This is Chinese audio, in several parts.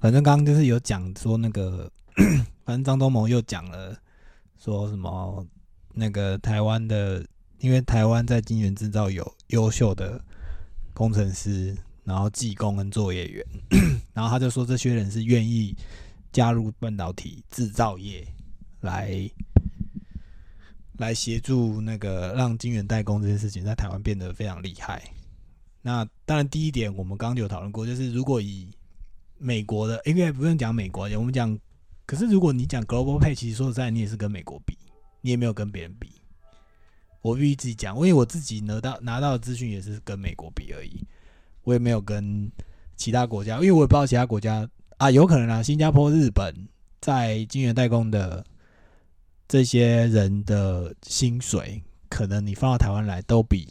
反正刚刚就是有讲说那个，反正张忠谋又讲了说什么那个台湾的，因为台湾在晶圆制造有优秀的工程师，然后技工跟作业员，然后他就说这些人是愿意加入半导体制造业来来协助那个让晶圆代工这件事情在台湾变得非常厉害。那当然，第一点我们刚刚就有讨论过，就是如果以美国的，应该不用讲美国，我们讲，可是如果你讲 global pay，其实说实在，你也是跟美国比，你也没有跟别人比。我必须自己讲，因为我自己拿到拿到的资讯也是跟美国比而已，我也没有跟其他国家，因为我也不知道其他国家啊，有可能啊，新加坡、日本在晶圆代工的这些人的薪水，可能你放到台湾来都比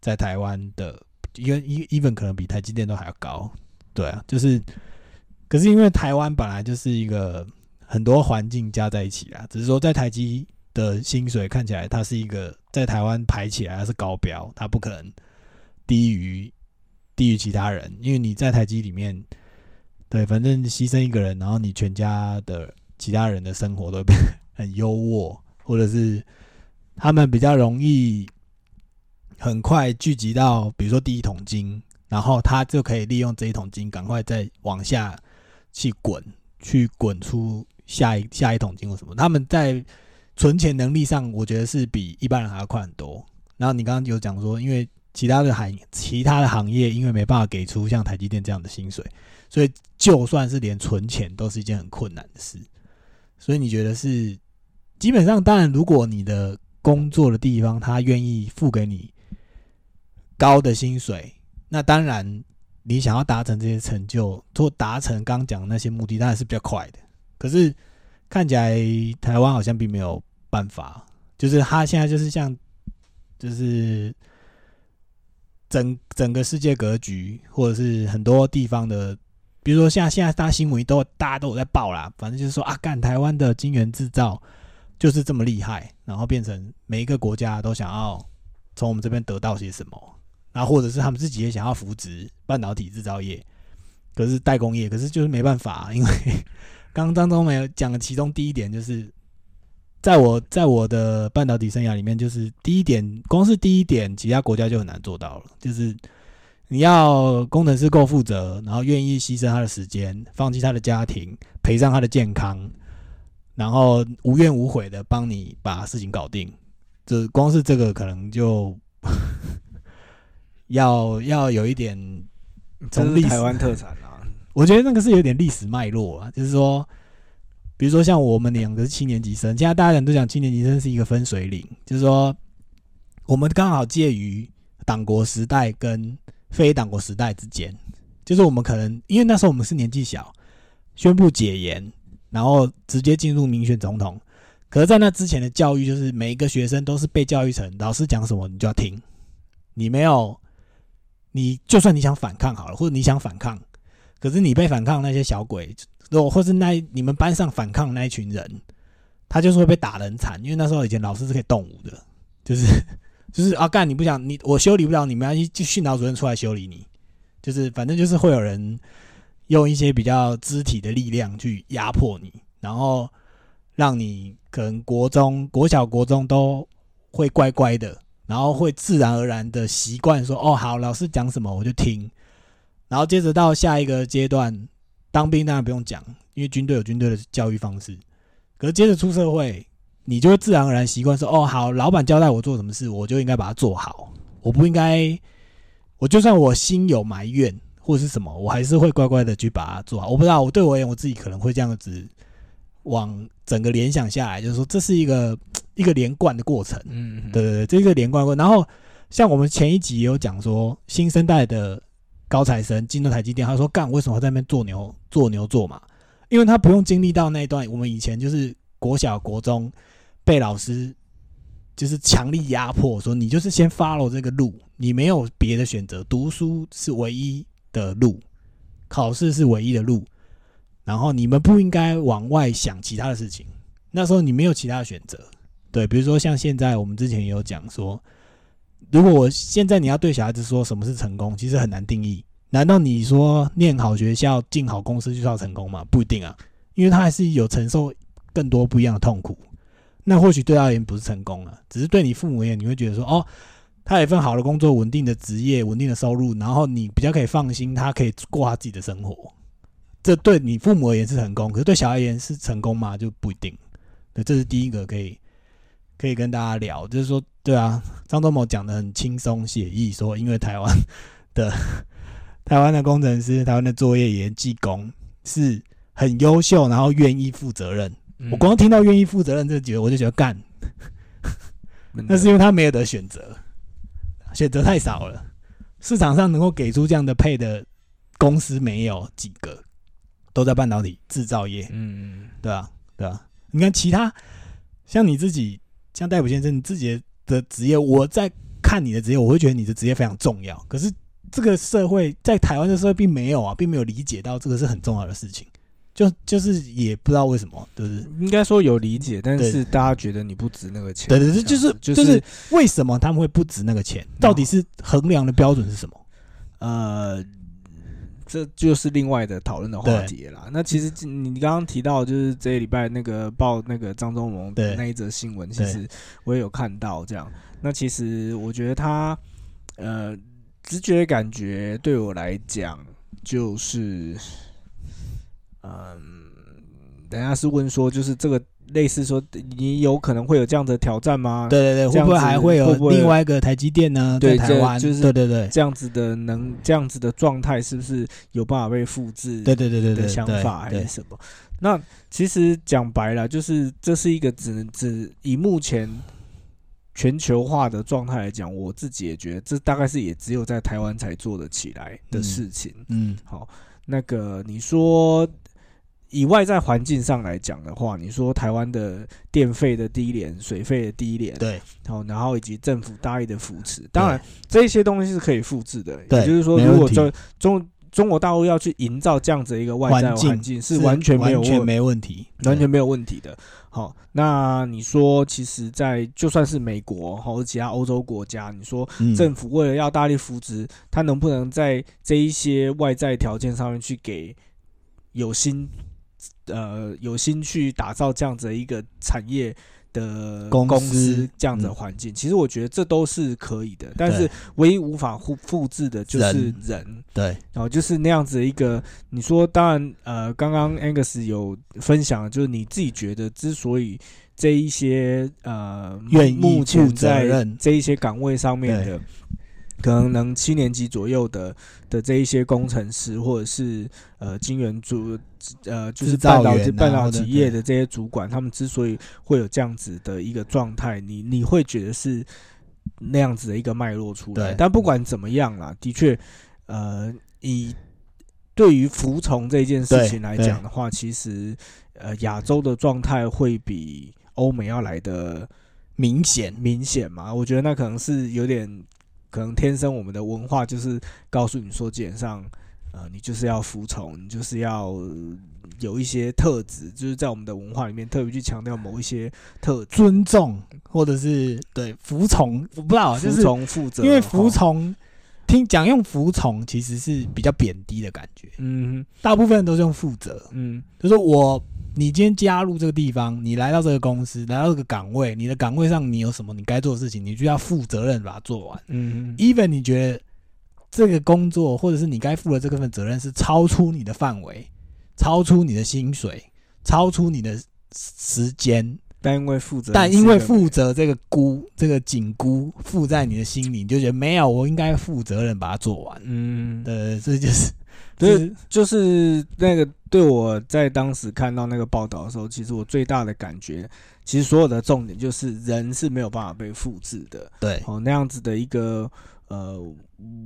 在台湾的，因为 even 可能比台积电都还要高，对啊，就是。可是因为台湾本来就是一个很多环境加在一起啊，只是说在台积的薪水看起来，它是一个在台湾排起来它是高标，它不可能低于低于其他人，因为你在台积里面，对，反正牺牲一个人，然后你全家的其他人的生活都变很优渥，或者是他们比较容易很快聚集到，比如说第一桶金，然后他就可以利用这一桶金赶快再往下。去滚，去滚出下一下一桶金或什么？他们在存钱能力上，我觉得是比一般人还要快很多。然后你刚刚有讲说，因为其他的行其他的行业，因为没办法给出像台积电这样的薪水，所以就算是连存钱都是一件很困难的事。所以你觉得是基本上，当然，如果你的工作的地方他愿意付给你高的薪水，那当然。你想要达成这些成就，做达成刚讲那些目的，当然是比较快的。可是看起来台湾好像并没有办法，就是他现在就是像，就是整整个世界格局，或者是很多地方的，比如说像现在大新闻都大家都有在报啦，反正就是说啊，干台湾的晶圆制造就是这么厉害，然后变成每一个国家都想要从我们这边得到些什么。啊，或者是他们自己也想要扶植半导体制造业，可是代工业，可是就是没办法，因为 刚刚当中没有讲的其中第一点，就是在我在我的半导体生涯里面，就是第一点，光是第一点，其他国家就很难做到了，就是你要工程师够负责，然后愿意牺牲他的时间，放弃他的家庭，赔上他的健康，然后无怨无悔的帮你把事情搞定，这光是这个可能就。要要有一点，从历台湾特产啊，我觉得那个是有点历史脉络啊，就是说，比如说像我们两个是七年级生，现在大家人都讲七年级生是一个分水岭，就是说，我们刚好介于党国时代跟非党国时代之间，就是我们可能因为那时候我们是年纪小，宣布解严，然后直接进入民选总统，可是，在那之前的教育就是每一个学生都是被教育成老师讲什么你就要听，你没有。你就算你想反抗好了，或者你想反抗，可是你被反抗那些小鬼，或或是那你们班上反抗那一群人，他就是会被打得很惨。因为那时候以前老师是可以动武的，就是就是啊，干你不想你我修理不了你们，要就训导主任出来修理你，就是反正就是会有人用一些比较肢体的力量去压迫你，然后让你可能国中、国小、国中都会乖乖的。然后会自然而然的习惯说：“哦，好，老师讲什么我就听。”然后接着到下一个阶段，当兵当然不用讲，因为军队有军队的教育方式。可是接着出社会，你就会自然而然习惯说：“哦，好，老板交代我做什么事，我就应该把它做好。我不应该，我就算我心有埋怨或者是什么，我还是会乖乖的去把它做好。”我不知道，我对我而言，我自己可能会这样子往整个联想下来，就是说这是一个。一个连贯的过程，嗯，对对对，这个连贯过。然后像我们前一集也有讲说，新生代的高材生进入台积电，他说干为什么在那边做牛做牛做马？因为他不用经历到那一段，我们以前就是国小国中被老师就是强力压迫，说你就是先 follow 这个路，你没有别的选择，读书是唯一的路，考试是唯一的路，然后你们不应该往外想其他的事情。那时候你没有其他的选择。对，比如说像现在，我们之前也有讲说，如果我现在你要对小孩子说什么是成功，其实很难定义，难道你说念好学校、进好公司就是要成功吗？不一定啊，因为他还是有承受更多不一样的痛苦。那或许对他而言不是成功了，只是对你父母而言，你会觉得说，哦，他有一份好的工作、稳定的职业、稳定的收入，然后你比较可以放心，他可以过他自己的生活。这对你父母而言是成功，可是对小孩而言是成功吗？就不一定。对，这是第一个可以可以跟大家聊，就是说，对啊，张忠谋讲的很轻松写意，说因为台湾的台湾的工程师、台湾的作业员、技工是很优秀，然后愿意负责任。我光听到愿意负责任这几个，我就觉得干。那是因为他没有得选择，选择太少了，市场上能够给出这样的配的公司没有几个，都在半导体制造业。嗯嗯，对啊，对啊。你看其他像你自己，像戴普先生，你自己的职业，我在看你的职业，我会觉得你的职业非常重要。可是这个社会在台湾的社会并没有啊，并没有理解到这个是很重要的事情。就就是也不知道为什么，对不对？应该说有理解，但是大家觉得你不值那个钱。对对对，就是就是为什么他们会不值那个钱？到底是衡量的标准是什么？呃，这就是另外的讨论的话题啦。那其实你刚刚提到，就是这一礼拜那个报那个张忠谋的那一则新闻，其实我也有看到。这样，那其实我觉得他呃，直觉感觉对我来讲就是。嗯，等下是问说，就是这个类似说，你有可能会有这样的挑战吗？对对对，会不会还会有另外一个台积电呢？对台湾，就是对对对，这样子的能这样子的状态，是不是有办法被复制？对对对对的想法还是什么？那其实讲白了，就是这是一个只能只以目前全球化的状态来讲，我自己也觉得这大概是也只有在台湾才做得起来的事情。嗯，好，那个你说。以外在环境上来讲的话，你说台湾的电费的低廉、水费的低廉，对，好，然后以及政府大力的扶持，当然这些东西是可以复制的。也就是说，如果中中中国大陆要去营造这样子一个外在环境，是完全没有完全没问题，完全没有问题的。好，那你说，其实，在就算是美国或者其他欧洲国家，你说政府为了要大力扶持，它能不能在这一些外在条件上面去给有心？呃，有心去打造这样子一个产业的公司，这样的环境，其实我觉得这都是可以的。但是唯一无法复复制的就是人，对，然后就是那样子一个。你说，当然，呃，刚刚 Angus 有分享，就是你自己觉得，之所以这一些呃，愿意负责任这一些岗位上面的。可能能七年级左右的的这一些工程师，或者是呃晶圆主呃就是半导体半导体业的这些主管，他们之所以会有这样子的一个状态，你你会觉得是那样子的一个脉络出来。但不管怎么样啦，的确，呃，以对于服从这件事情来讲的话，其实呃亚洲的状态会比欧美要来的明显明显嘛？我觉得那可能是有点。可能天生我们的文化就是告诉你说，基本上，呃，你就是要服从，你就是要有一些特质，就是在我们的文化里面特别去强调某一些特尊重，或者是对服从，我不知道，服从负责，因为服从听讲用服从其实是比较贬低的感觉，嗯，大部分人都是用负责，嗯，就是我。你今天加入这个地方，你来到这个公司，来到这个岗位，你的岗位上你有什么你该做的事情，你就要负责任把它做完。嗯，even 你觉得这个工作或者是你该负的这份责任是超出你的范围，超出你的薪水，超出你的时间，但因为负责，但因为负责这个箍这个紧箍附在你的心里，你就觉得没有，我应该负责任把它做完。嗯，对，这就是。对，就是那个对我在当时看到那个报道的时候，其实我最大的感觉，其实所有的重点就是人是没有办法被复制的。对，哦，那样子的一个呃，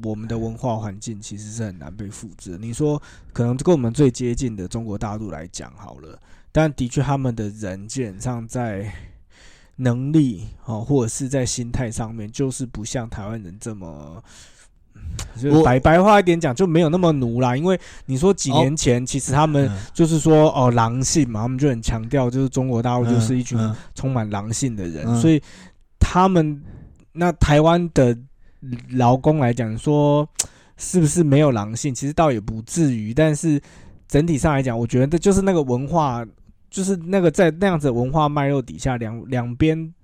我们的文化环境其实是很难被复制。你说可能跟我们最接近的中国大陆来讲好了，但的确他们的人基本上在能力哦，或者是在心态上面，就是不像台湾人这么。就白白话一点讲，就没有那么奴啦。因为你说几年前，其实他们就是说哦狼性嘛，他们就很强调，就是中国大陆就是一群充满狼性的人，所以他们那台湾的劳工来讲说，是不是没有狼性？其实倒也不至于，但是整体上来讲，我觉得就是那个文化，就是那个在那样子文化脉络底下，两两边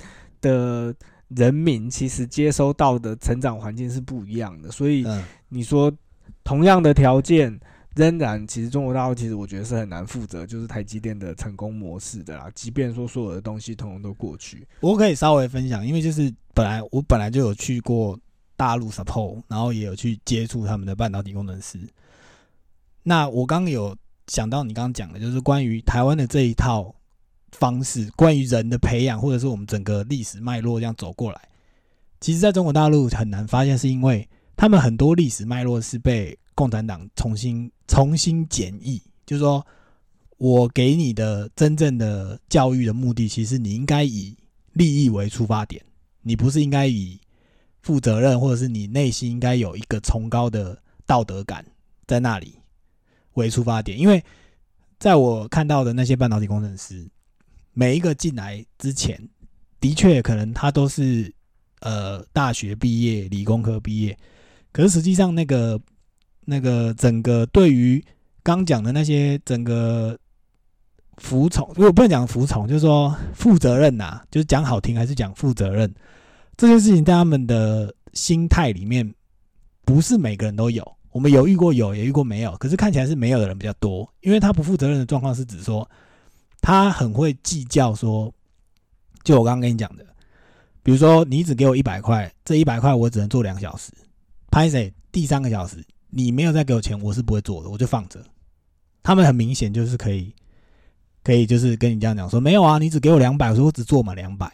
的人民其实接收到的成长环境是不一样的，所以你说同样的条件。仍然，其实中国大陆其实我觉得是很难负责，就是台积电的成功模式的啦。即便说所有的东西统统都过去，我可以稍微分享，因为就是本来我本来就有去过大陆 support，然后也有去接触他们的半导体工程师。那我刚刚有想到你刚刚讲的，就是关于台湾的这一套方式，关于人的培养，或者是我们整个历史脉络这样走过来，其实在中国大陆很难发现，是因为他们很多历史脉络是被。共产党重新 重新检议，就是说我给你的真正的教育的目的，其实你应该以利益为出发点，你不是应该以负责任，或者是你内心应该有一个崇高的道德感在那里为出发点。因为在我看到的那些半导体工程师，每一个进来之前，的确可能他都是呃大学毕业、理工科毕业，可是实际上那个。那个整个对于刚讲的那些整个服从，如果不能讲服从，就是说负责任呐，就是讲好听还是讲负责任，这件事情在他们的心态里面，不是每个人都有。我们有遇过有，也遇过没有，可是看起来是没有的人比较多。因为他不负责任的状况是指说，他很会计较说，就我刚刚跟你讲的，比如说你只给我一百块，这一百块我只能做两小时，拍谁第三个小时。你没有再给我钱，我是不会做的，我就放着。他们很明显就是可以，可以就是跟你这样讲说，没有啊，你只给我两百，我说我只做满两百。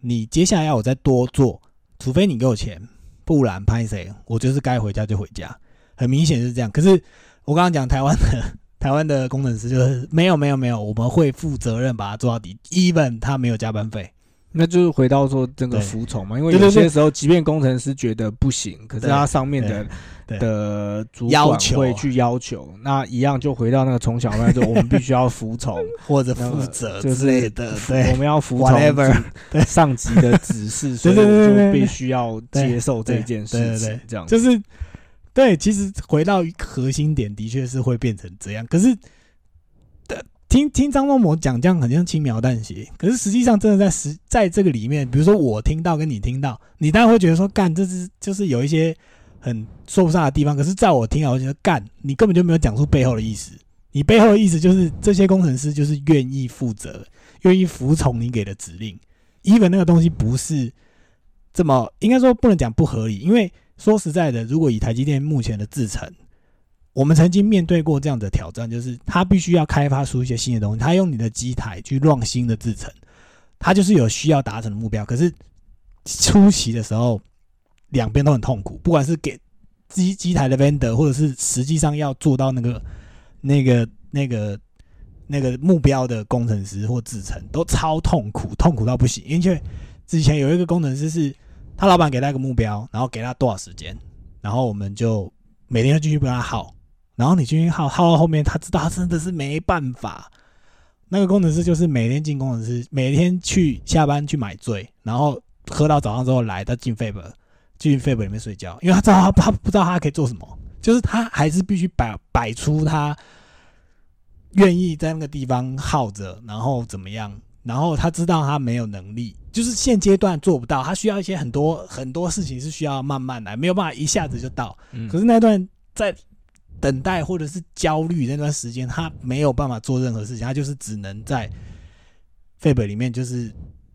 你接下来要我再多做，除非你给我钱，不然拍谁，我就是该回家就回家。很明显是这样。可是我刚刚讲台湾的台湾的工程师就是没有没有没有，我们会负责任把它做到底，even 他没有加班费。那就是回到说这个服从嘛，因为有些时候，即便工程师觉得不行，可是他上面的的主管会去要求，那一样就回到那个从小那就我们必须要服从。或者负责之类的，对，我们要服从上级的指示，所以就必须要接受这件事情，这样就是对。其实回到核心点，的确是会变成这样，可是。听听张忠谋讲这样很像轻描淡写，可是实际上真的在实在这个里面，比如说我听到跟你听到，你当然会觉得说干，这是就是有一些很说不上的地方。可是在我听来，我觉得干，你根本就没有讲出背后的意思。你背后的意思就是这些工程师就是愿意负责，愿意服从你给的指令。even 那个东西不是这么应该说不能讲不合理，因为说实在的，如果以台积电目前的制程。我们曾经面对过这样的挑战，就是他必须要开发出一些新的东西，他用你的机台去乱新的制程，他就是有需要达成的目标。可是初期的时候，两边都很痛苦，不管是给机机台的 vendor，或者是实际上要做到那个那个那个那个目标的工程师或制程，都超痛苦，痛苦到不行。因为之前有一个工程师是，他老板给他一个目标，然后给他多少时间，然后我们就每天要继续帮他耗。然后你继续耗耗到后面，他知道他真的是没办法。那个工程师就是每天进工程师，每天去下班去买醉，然后喝到早上之后来，他进 f a b 进 f a b 里面睡觉，因为他知道他他不知道他可以做什么，就是他还是必须摆摆出他愿意在那个地方耗着，然后怎么样？然后他知道他没有能力，就是现阶段做不到，他需要一些很多很多事情是需要慢慢来，没有办法一下子就到。可是那段在。等待或者是焦虑那段时间，他没有办法做任何事情，他就是只能在废本里面，就是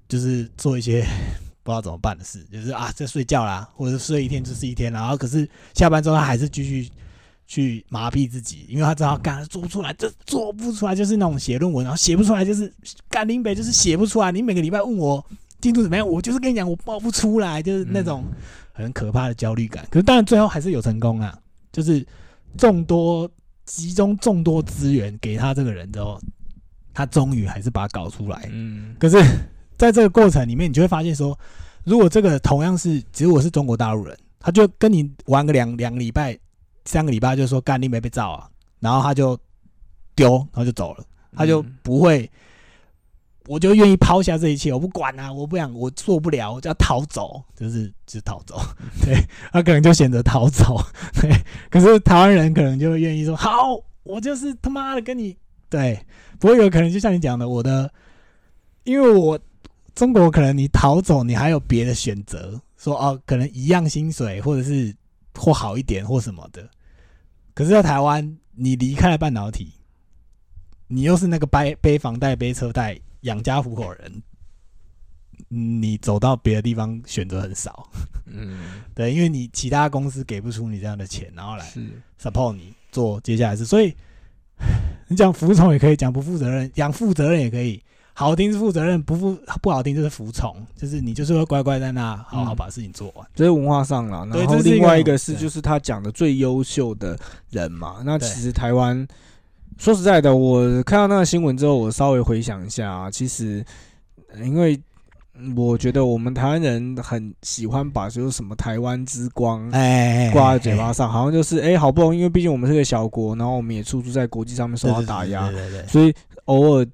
就是做一些 不知道怎么办的事，就是啊在睡觉啦，或者睡一天就是一天，然后可是下班之后他还是继续去麻痹自己，因为他知道干做不出来，就做不出来，就是那种写论文，然后写不出来，就是干林北就是写不出来。你每个礼拜问我进度怎么样，我就是跟你讲我报不出来，就是那种很可怕的焦虑感。可是当然最后还是有成功啊，就是。众多集中众多资源给他这个人之后，他终于还是把它搞出来。嗯，可是在这个过程里面，你就会发现说，如果这个同样是，其实我是中国大陆人，他就跟你玩个两两个礼拜、三个礼拜，就说干你没被照啊，然后他就丢，然后就走了，他就不会我就愿意抛下这一切，我不管啊，我不想，我做不了，我就要逃走，就是就逃走。对他可能就选择逃走，对。可是台湾人可能就愿意说，好，我就是他妈的跟你对。不过有可能就像你讲的，我的，因为我中国可能你逃走，你还有别的选择，说哦，可能一样薪水，或者是或好一点或什么的。可是，在台湾，你离开了半导体，你又是那个背背房贷、背车贷、养家糊口人，你走到别的地方选择很少。嗯，对，因为你其他公司给不出你这样的钱，然后来 support 你做接下来事，所以。你讲服从也可以，讲不负责任，讲负责任也可以。好听是负责任，不负不好听就是服从，就是你就是会乖乖在那好好把事情做完。这是文化上了。然后另外一个是，就是他讲的最优秀的人嘛。那其实台湾说实在的，我看到那个新闻之后，我稍微回想一下啊，其实因为。我觉得我们台湾人很喜欢把就是什么台湾之光哎挂在嘴巴上，好像就是哎好不容易，因为毕竟我们是个小国，然后我们也处处在国际上面受到打压，所以偶尔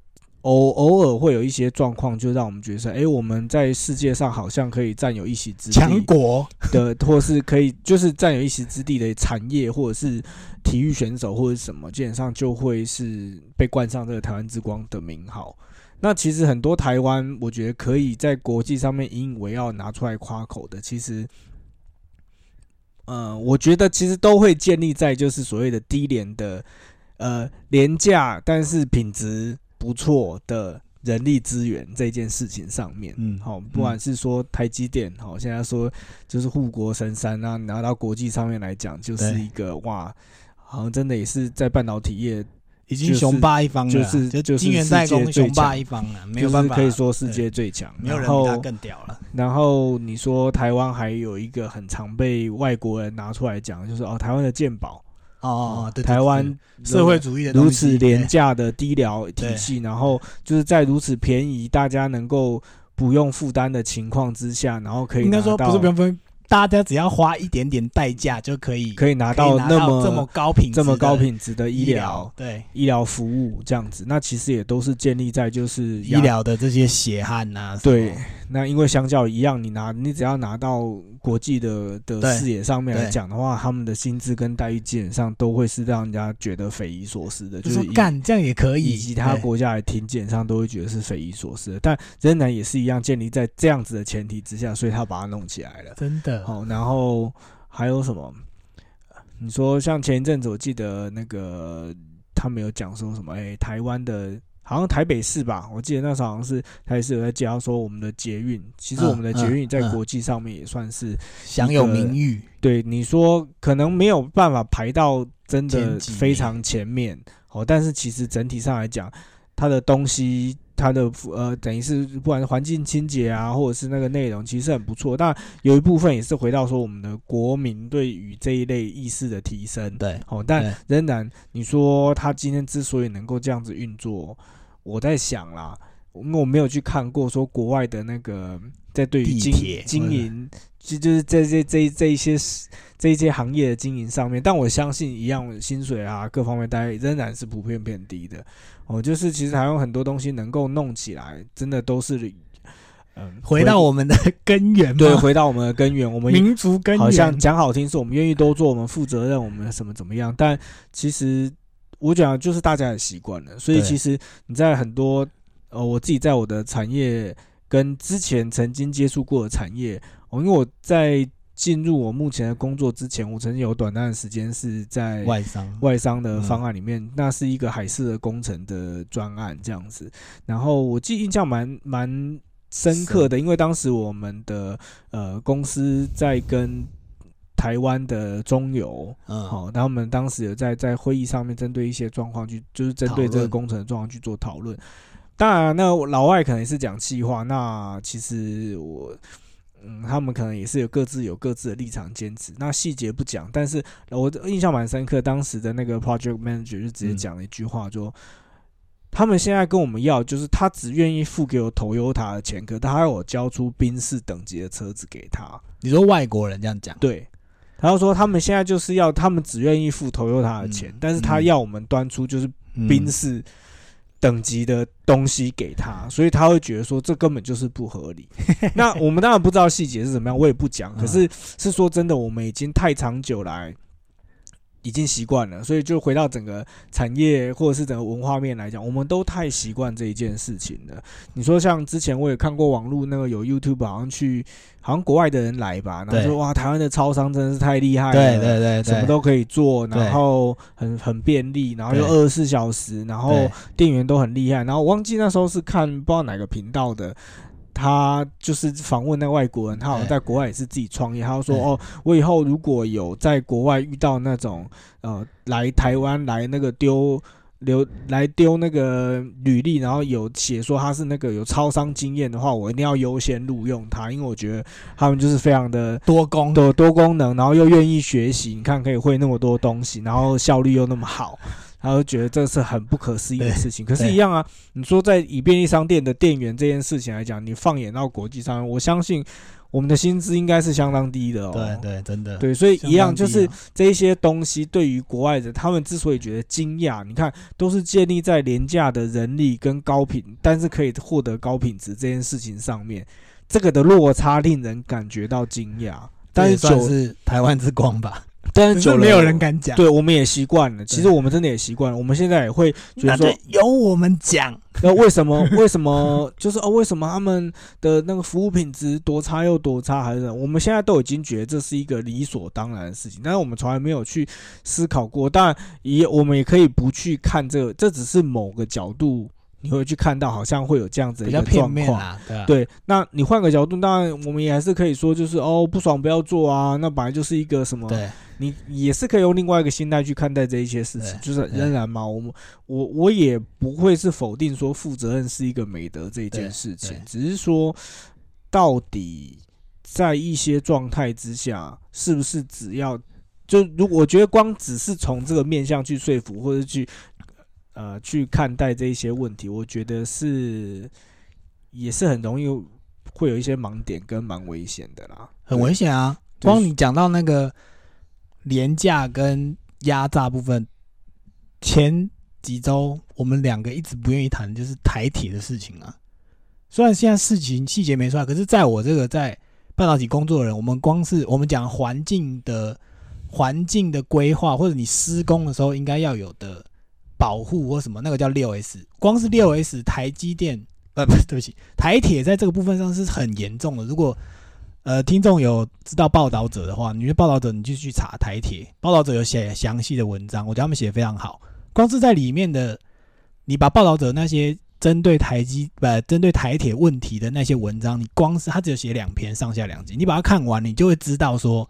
偶偶尔会有一些状况，就让我们觉得哎我们在世界上好像可以占有一席之地，强国的 或是可以就是占有一席之地的产业或者是体育选手或者什么，基本上就会是被冠上这个台湾之光的名号。那其实很多台湾，我觉得可以在国际上面引以为傲拿出来夸口的，其实，呃，我觉得其实都会建立在就是所谓的低廉的，呃，廉价但是品质不错的人力资源这件事情上面。嗯，好，不管是说台积电，好，现在说就是护国神山啊，拿到国际上面来讲，就是一个哇，好像真的也是在半导体业。已经雄霸一方了，就是就金元代工雄霸一方了，没有办法，可以说世界最强，没有人比他更屌了。然后你说台湾还有一个很常被外国人拿出来讲，就是哦，台湾的鉴宝哦，对，台湾社会主义的如此廉价的医疗体系，然后就是在如此便宜，大家能够不用负担的情况之下，然后可以应该说不是不用分。大家只要花一点点代价就可以，可以拿到那么这么高品这么高品质的医疗，对医疗服务这样子，那其实也都是建立在就是医疗的这些血汗呐。对，那因为相较一样，你拿你只要拿到。国际的的视野上面来讲的话，他们的薪资跟待遇基本上都会是让人家觉得匪夷所思的，就是干这样也可以，以其他国家来听，基本上都会觉得是匪夷所思的。但仍然也是一样建立在这样子的前提之下，所以他把它弄起来了。真的好，然后还有什么？你说像前一阵子，我记得那个他们有讲说什么？哎，台湾的。好像台北市吧，我记得那时候好像是台北市有在介绍说，我们的捷运，其实我们的捷运在国际上面也算是享有名誉。对，你说可能没有办法排到真的非常前面，哦，但是其实整体上来讲，它的东西。它的呃，等于是不管是环境清洁啊，或者是那个内容，其实很不错。但有一部分也是回到说我们的国民对于这一类意识的提升。对，哦，但仍然你说他今天之所以能够这样子运作，我在想啦，因为我没有去看过说国外的那个在对于经经营，就就是在这这这一些这一些行业的经营上面，但我相信一样薪水啊各方面，大家仍然是普遍偏低的。哦，就是其实还有很多东西能够弄起来，真的都是，嗯，回到我们的 根源，对，回到我们的根源，我们 民族根源，好像讲好听是我们愿意多做，我们负责任，我们什么怎么样？但其实我讲就是大家也习惯了，所以其实你在很多呃，我自己在我的产业跟之前曾经接触过的产业，哦，因为我在。进入我目前的工作之前，我曾经有短暂的时间是在外商外商的方案里面，那是一个海事的工程的专案这样子。然后我记印象蛮蛮深刻的，因为当时我们的呃公司在跟台湾的中油，嗯，好，然后我们当时有在在会议上面针对一些状况去，就是针对这个工程的状况去做讨论。当然，那老外可能是讲气话，那其实我。嗯，他们可能也是有各自有各自的立场坚持，那细节不讲，但是我印象蛮深刻，当时的那个 project manager 就直接讲了一句话，说他们现在跟我们要，就是他只愿意付给我 Toyota 的钱，可他要我交出宾士等级的车子给他。你说外国人这样讲？对，他就说他们现在就是要，他们只愿意付 Toyota 的钱，但是他要我们端出就是宾士等级的东西给他，所以他会觉得说这根本就是不合理。那我们当然不知道细节是怎么样，我也不讲。可是是说真的，我们已经太长久来。已经习惯了，所以就回到整个产业或者是整个文化面来讲，我们都太习惯这一件事情了。你说像之前我也看过网络那个有 YouTube 好像去，好像国外的人来吧，然后说哇，台湾的超商真的是太厉害了，对对对，什么都可以做，然后很很便利，然后又二十四小时，然后店员都很厉害。然后我忘记那时候是看不知道哪个频道的。他就是访问那个外国人，他好像在国外也是自己创业。他说：“哦，我以后如果有在国外遇到那种呃来台湾来那个丢留来丢那个履历，然后有写说他是那个有超商经验的话，我一定要优先录用他，因为我觉得他们就是非常的多功的多功能，然后又愿意学习。你看可以会那么多东西，然后效率又那么好。”他就觉得这是很不可思议的事情，可是，一样啊。你说在以便利商店的店员这件事情来讲，你放眼到国际上，我相信我们的薪资应该是相当低的哦。对对，真的。对，所以一样就是这一些东西，对于国外人，他们之所以觉得惊讶，你看，都是建立在廉价的人力跟高品，但是可以获得高品质这件事情上面，这个的落差令人感觉到惊讶。但是算是台湾之光吧。但是就没有人敢讲，对，我们也习惯了。其实我们真的也习惯了。我们现在也会觉得说，由我们讲。那为什么？为什么？就是哦，为什么他们的那个服务品质多差又多差？还是我们现在都已经觉得这是一个理所当然的事情，但是我们从来没有去思考过。当然，也我们也可以不去看这个，这只是某个角度。你会去看到，好像会有这样子的一个状况，对。那你换个角度，当然我们也还是可以说，就是哦，不爽不要做啊。那本来就是一个什么？对。你也是可以用另外一个心态去看待这一些事情，就是仍然嘛，我们我我也不会是否定说负责任是一个美德这一件事情，只是说到底在一些状态之下，是不是只要就如果我觉得光只是从这个面向去说服或者去。呃，去看待这一些问题，我觉得是也是很容易会有一些盲点跟蛮危险的啦，很危险啊！光你讲到那个廉价跟压榨部分，前几周我们两个一直不愿意谈，就是台铁的事情啊。虽然现在事情细节没出来，可是在我这个在半导体工作的人，我们光是我们讲环境的环境的规划，或者你施工的时候应该要有的。保护或什么，那个叫六 S，光是六 S，台积电，呃，不，对不起，台铁在这个部分上是很严重的。如果呃听众有知道报道者的话，你去报道者，你就去查台铁，报道者有写详细的文章，我觉得他们写的非常好。光是在里面的，你把报道者那些针对台积不针对台铁问题的那些文章，你光是他只有写两篇上下两集，你把它看完，你就会知道说，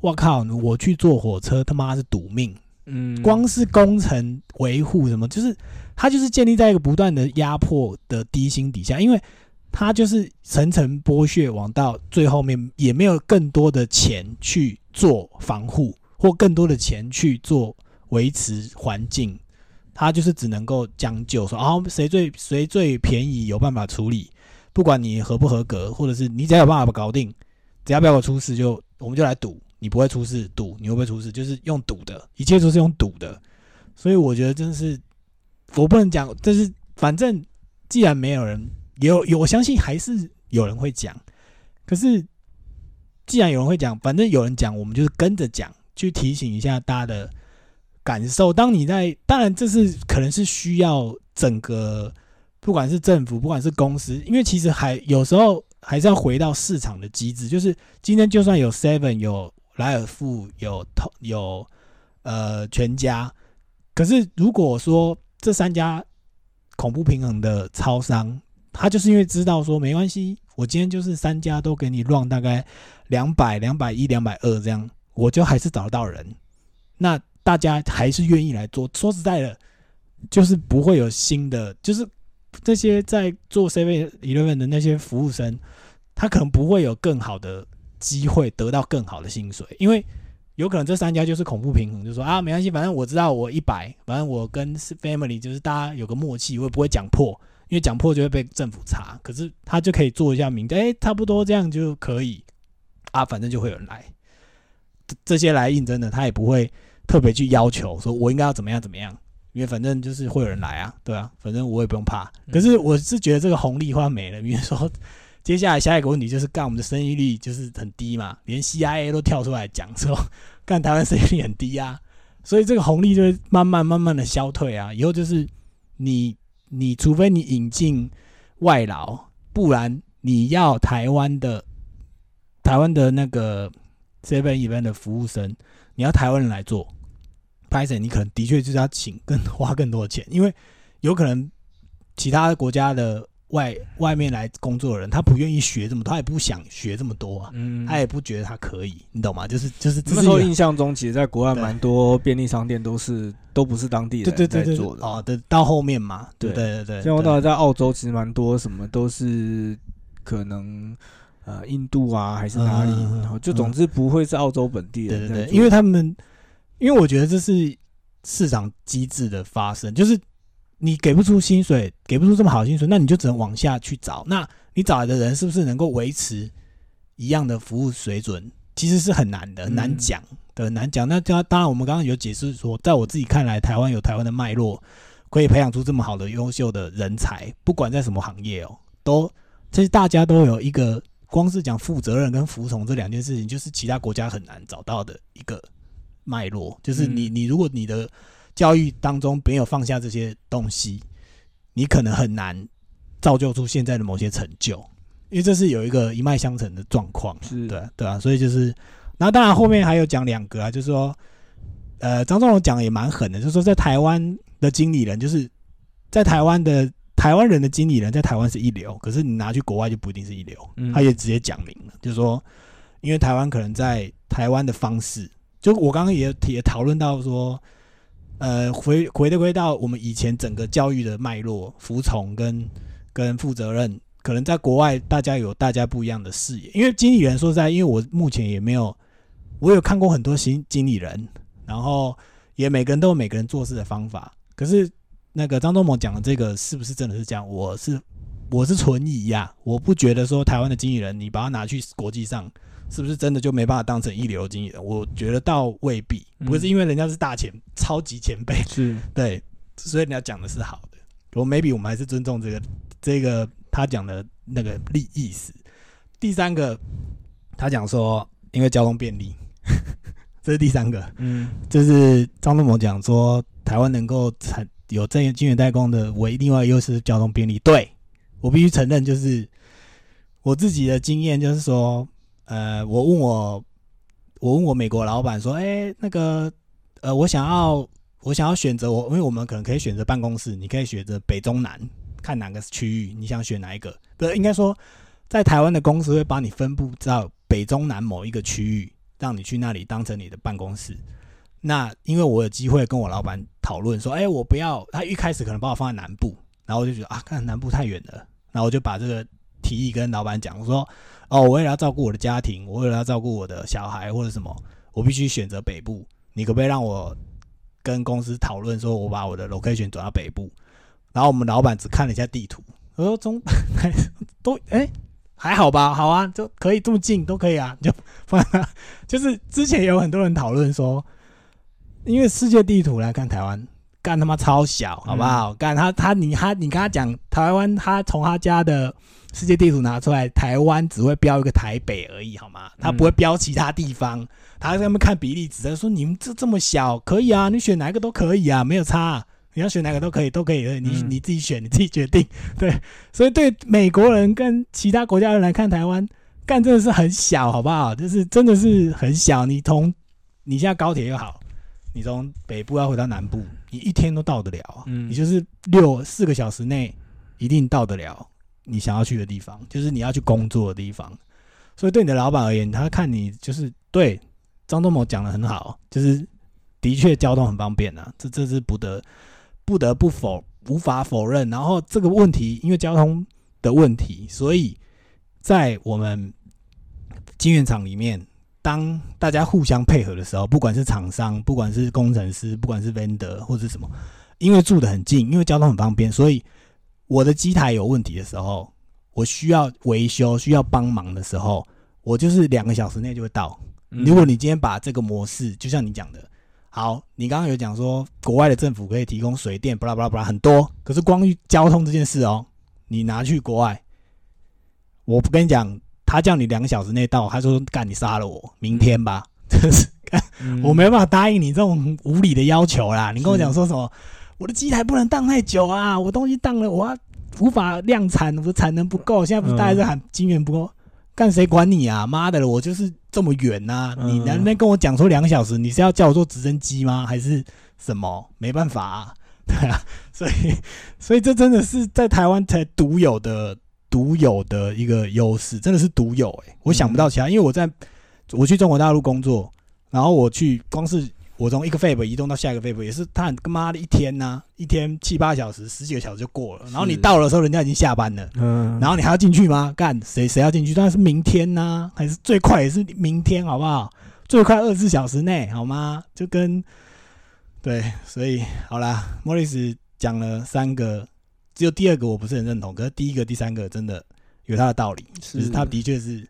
我靠，我去坐火车他妈是赌命。嗯，光是工程维护什么，就是他就是建立在一个不断的压迫的低薪底下，因为他就是层层剥削，往到最后面也没有更多的钱去做防护，或更多的钱去做维持环境，他就是只能够将就说，啊，谁最谁最便宜，有办法处理，不管你合不合格，或者是你只要有办法搞定，只要不要我出事，就我们就来赌。你不会出事，赌你会不会出事？就是用赌的，一切都是用赌的，所以我觉得真的是，我不能讲，但是反正既然没有人有有，我相信还是有人会讲。可是既然有人会讲，反正有人讲，我们就是跟着讲，去提醒一下大家的感受。当你在，当然这是可能是需要整个，不管是政府，不管是公司，因为其实还有时候还是要回到市场的机制，就是今天就算有 Seven 有。莱尔富有有呃全家，可是如果说这三家恐怖平衡的超商，他就是因为知道说没关系，我今天就是三家都给你乱大概两百两百一两百二这样，我就还是找得到人，那大家还是愿意来做。说实在的，就是不会有新的，就是这些在做 Seven Eleven 的那些服务生，他可能不会有更好的。机会得到更好的薪水，因为有可能这三家就是恐怖平衡，就说啊没关系，反正我知道我一百，反正我跟 family 就是大家有个默契，我也不会讲破，因为讲破就会被政府查。可是他就可以做一下名，哎，差不多这样就可以啊，反正就会有人来。这些来应征的，他也不会特别去要求说我应该要怎么样怎么样，因为反正就是会有人来啊，对啊，反正我也不用怕。嗯可是我是觉得这个红利快没了，比如说接下来下一个问题就是干我们的生育率就是很低嘛，连 CIA 都跳出来讲说干台湾生育率很低啊，所以这个红利就会慢慢慢慢的消退啊，以后就是你你除非你引进外劳，不然你要台湾的台湾的那个 seven even 的服务生，你要台湾人来做。拍摄你可能的确就是要请更花更多的钱，因为有可能其他国家的外外面来工作的人，他不愿意学这么多，他也不想学这么多啊，嗯，他也不觉得他可以，你懂吗？就是就是这那时候印象中，其实在国外蛮多便利商店都是都不是当地对人在做的。哦，对，到后面嘛，对对。对对对，像我对到在澳洲，其实蛮多什么都是可能呃印度啊还是哪里，嗯嗯嗯然后就总之不会是澳洲本地对对对，因为他们，因为我觉得这是市场机制的发生，就是你给不出薪水，给不出这么好的薪水，那你就只能往下去找。那你找来的人是不是能够维持一样的服务水准，其实是很难的，很难嗯讲的，很难讲。那当当然，我们刚刚有解释说，在我自己看来，台湾有台湾的脉络，可以培养出这么好的优秀的人才，不管在什么行业哦，都其实大家都有一个。光是讲负责任跟服从这两件事情，就是其他国家很难找到的一个脉络。就是你，嗯你如果你的教育当中没有放下这些东西，你可能很难造就出现在的某些成就，因为这是有一个一脉相承的状况。是对啊对啊，所以就是，然后当然后面还有讲两个啊，就是说，呃，张仲荣讲的也蛮狠的，就是说在台湾的经理人，就是在台湾的台湾人的经理人，在台湾是一流，可是你拿去国外就不一定是一流。嗯他也直接讲明了，就是说，因为台湾可能在台湾的方式，就我刚刚也也讨论到说，呃，回回的归到我们以前整个教育的脉络，服从跟跟负责任，可能在国外大家有大家不一样的视野。因为经理人说实在，因为我目前也没有，我有看过很多新经理人，然后也每个人都有每个人做事的方法。可是那个张忠谋讲的这个是不是真的是这样？我是我是存疑呀、我不觉得说台湾的经理人，你把它拿去国际上，是不是真的就没办法当成一流经纪人？我觉得倒未必，嗯不是因为人家是大前超级前辈，是 对，所以人家讲的是好的。我 maybe 我们还是尊重这个这个他讲的那个利意思。第三个，他讲说因为交通便利，这是第三个。嗯就是张忠谋讲说，台湾能够产有这晶圆代工的唯另外优势是交通便利。对我必须承认，就是我自己的经验，就是说，呃，我问我，我问我美国老板说，哎、那个，呃，我想要，我想要选择我，因为我们可能可以选择办公室，你可以选择北中南，看哪个区域，你想选哪一个？不，应该说，在台湾的公司会把你分布到北中南某一个区域，让你去那里当成你的办公室。那因为我有机会跟我老板讨论说，哎、我不要，他一开始可能把我放在南部，然后我就觉得啊，看南部太远了，然后我就把这个提议跟老板讲，我说，哦，我为了要照顾我的家庭，我为了要照顾我的小孩或者什么，我必须选择北部，你可不可以让我跟公司讨论说，我把我的 location 转到北部？然后我们老板只看了一下地图，我说中都哎、还好吧，好啊，就可以这么近都可以啊，就放 就是之前有很多人讨论说，因为世界地图来看台湾，干他妈超小，好不好？干他他你他你跟他讲台湾，他从他家的世界地图拿出来，台湾只会标一个台北而已，好吗？他不会标其他地方。他在那边看比例尺，他说你们这这么小，可以啊，你选哪一个都可以啊，没有差啊、你要选哪个都可以，都可以，你嗯你自己选，你自己决定。对，所以对美国人跟其他国家人来看，台湾干真的是很小，好不好？就是真的是很小。你从你现在高铁又好，你从北部要回到南部，你一天都到得了啊。嗯你就是六四个小时内一定到得了你想要去的地方，就是你要去工作的地方。所以对你的老板而言，他看你就是对张忠谋讲的很好，就是的确交通很方便啊，这这是不得不得不否无法否认。然后这个问题，因为交通的问题，所以在我们晶圆厂里面，当大家互相配合的时候，不管是厂商，不管是工程师，不管是 vendor 或者是什么，因为住得很近，因为交通很方便，所以我的机台有问题的时候，我需要维修、需要帮忙的时候，我就是两个小时内就会到。嗯如果你今天把这个模式，就像你讲的，好，你刚刚有讲说国外的政府可以提供水电，巴拉巴拉巴拉很多，可是光交通这件事哦，你拿去国外，我不跟你讲，他叫你两个小时内到，他说干你杀了我，明天吧，真是干我没办法答应你这种无理的要求啦。你跟我讲说什么，我的机台不能当太久啊，我东西当了，我要无法量产，我的产能不够，现在不是大家在喊金源不够，干谁管你啊？妈的了，我就是这么远呐、嗯你能不能跟我讲说两个小时？你是要叫我坐直升机吗？还是什么？没办法、啊，对啊，所以所以这真的是在台湾才独有的。独有的一个优势，真的是独有诶、我想不到其他，因为我在我去中国大陆工作，然后我去，光是我从一个 fab 移动到下一个 fab，也是他很他妈的一天呐、一天七八小时、十几个小时就过了。然后你到的时候，人家已经下班了，嗯，然后你还要进去吗？干谁谁要进去？当然是明天呐、还是最快也是明天，好不好？最快二十四小时内，好吗？就跟对，所以好啦，莫里斯讲了三个，只有第二个我不是很认同，可是第一个、第三个真的有他的道理，就是他的确是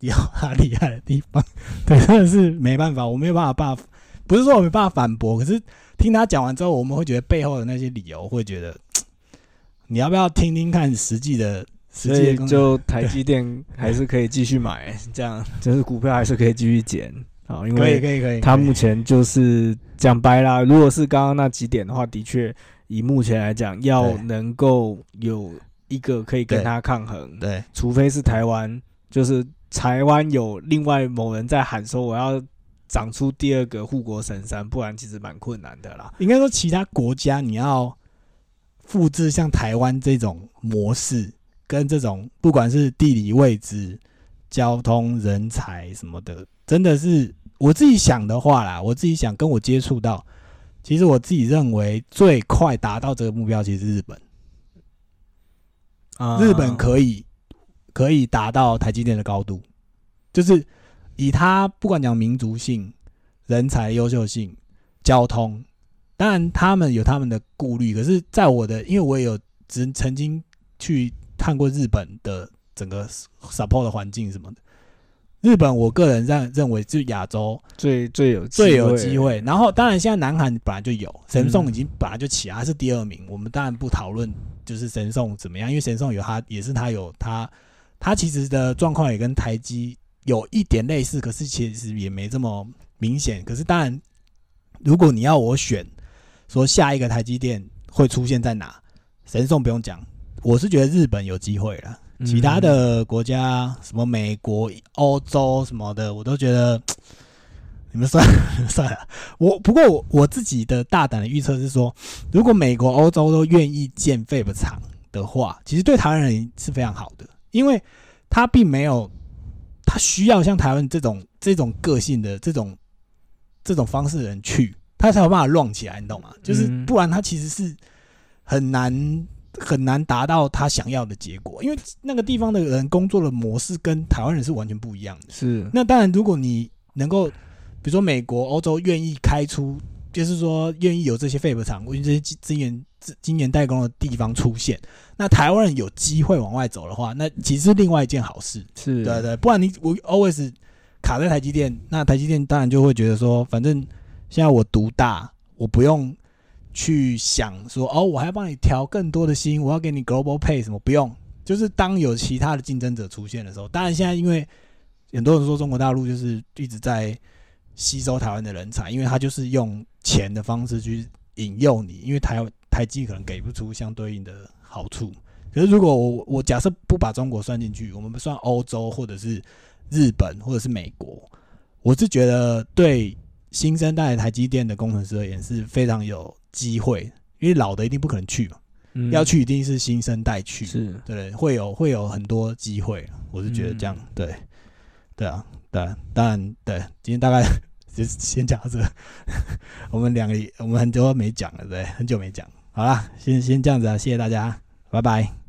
有他厉害的地方，对，真的是没办法，我没有办法办法，不是说我没办法反驳，可是听他讲完之后，我们会觉得背后的那些理由，会觉得你要不要听听看实际的实所以就台积电还是可以继续买，这样。就是股票还是可以继续减啊，因可以为可以可以，它可以。目前就是讲白啦，如果是刚刚那几点的话，的确以目前来讲，要能够有一个可以跟他抗衡，对。除非是台湾，就是台湾有另外某人在喊说我要长出第二个护国神山，不然其实蛮困难的啦。应该说其他国家你要复制像台湾这种模式，跟这种不管是地理位置、交通、人才什么的，真的是我自己想的话啦，我自己想跟我接触到，其实我自己认为最快达到这个目标，其实是日本。啊日本可以可以达到台积电的高度，就是以它不管讲民族性、人才优秀性、交通，当然他们有他们的顾虑，可是在我的，因为我也有曾曾经去看过日本的整个 support 的环境什么的。日本，我个人认认为是亚洲最最有最有机机会。然后，当然现在南韩本来就有，神送嗯已经本来就起来，他是第二名。我们当然不讨论就是神送怎么样，因为神送有他也是他有他，他其实的状况也跟台积有一点类似，可是其实也没这么明显。可是当然，如果你要我选，说下一个台积电会出现在哪，神送不用讲，我是觉得日本有机会了。其他的国家，什么美国、欧洲什么的，我都觉得你们算了 算了。我不过我我自己的大胆的预测是说，如果美国、欧洲都愿意建 Fab 厂的话，其实对台湾人是非常好的，因为他并没有他需要像台湾这种这种个性的这种这种方式的人去，他才有办法乱起来，你懂吗？就是嗯不然他其实是很难很难达到他想要的结果，因为那个地方的人工作的模式跟台湾人是完全不一样的。是那当然，如果你能够，比如说美国、欧洲愿意开出，就是说愿意有这些 Fab 厂，因为这些资资源、资晶圆代工的地方出现，那台湾人有机会往外走的话，那其实是另外一件好事。是，对对，不然你我 always 卡在台积电，那台积电当然就会觉得说，反正现在我独大，我不用去想说哦，我还要帮你调更多的薪，我要给你 global pay 什么，不用。就是当有其他的竞争者出现的时候，当然现在因为很多人说中国大陆就是一直在吸收台湾的人才，因为他就是用钱的方式去引诱你，因为台台积可能给不出相对应的好处。可是如果我我假设不把中国算进去，我们不算欧洲或者是日本或者是美国，我是觉得对新生代台积电的工程师而言是非常有机会，因为老的一定不可能去嘛，嗯。要去一定是新生代去，是。对，会有会有很多机会，我是觉得这样，嗯。对，对啊，对啊，当然对，今天大概 就先讲到这，我们两个我们很多没讲了，对，很久没讲，好啦，先先这样子啊，谢谢大家，拜拜。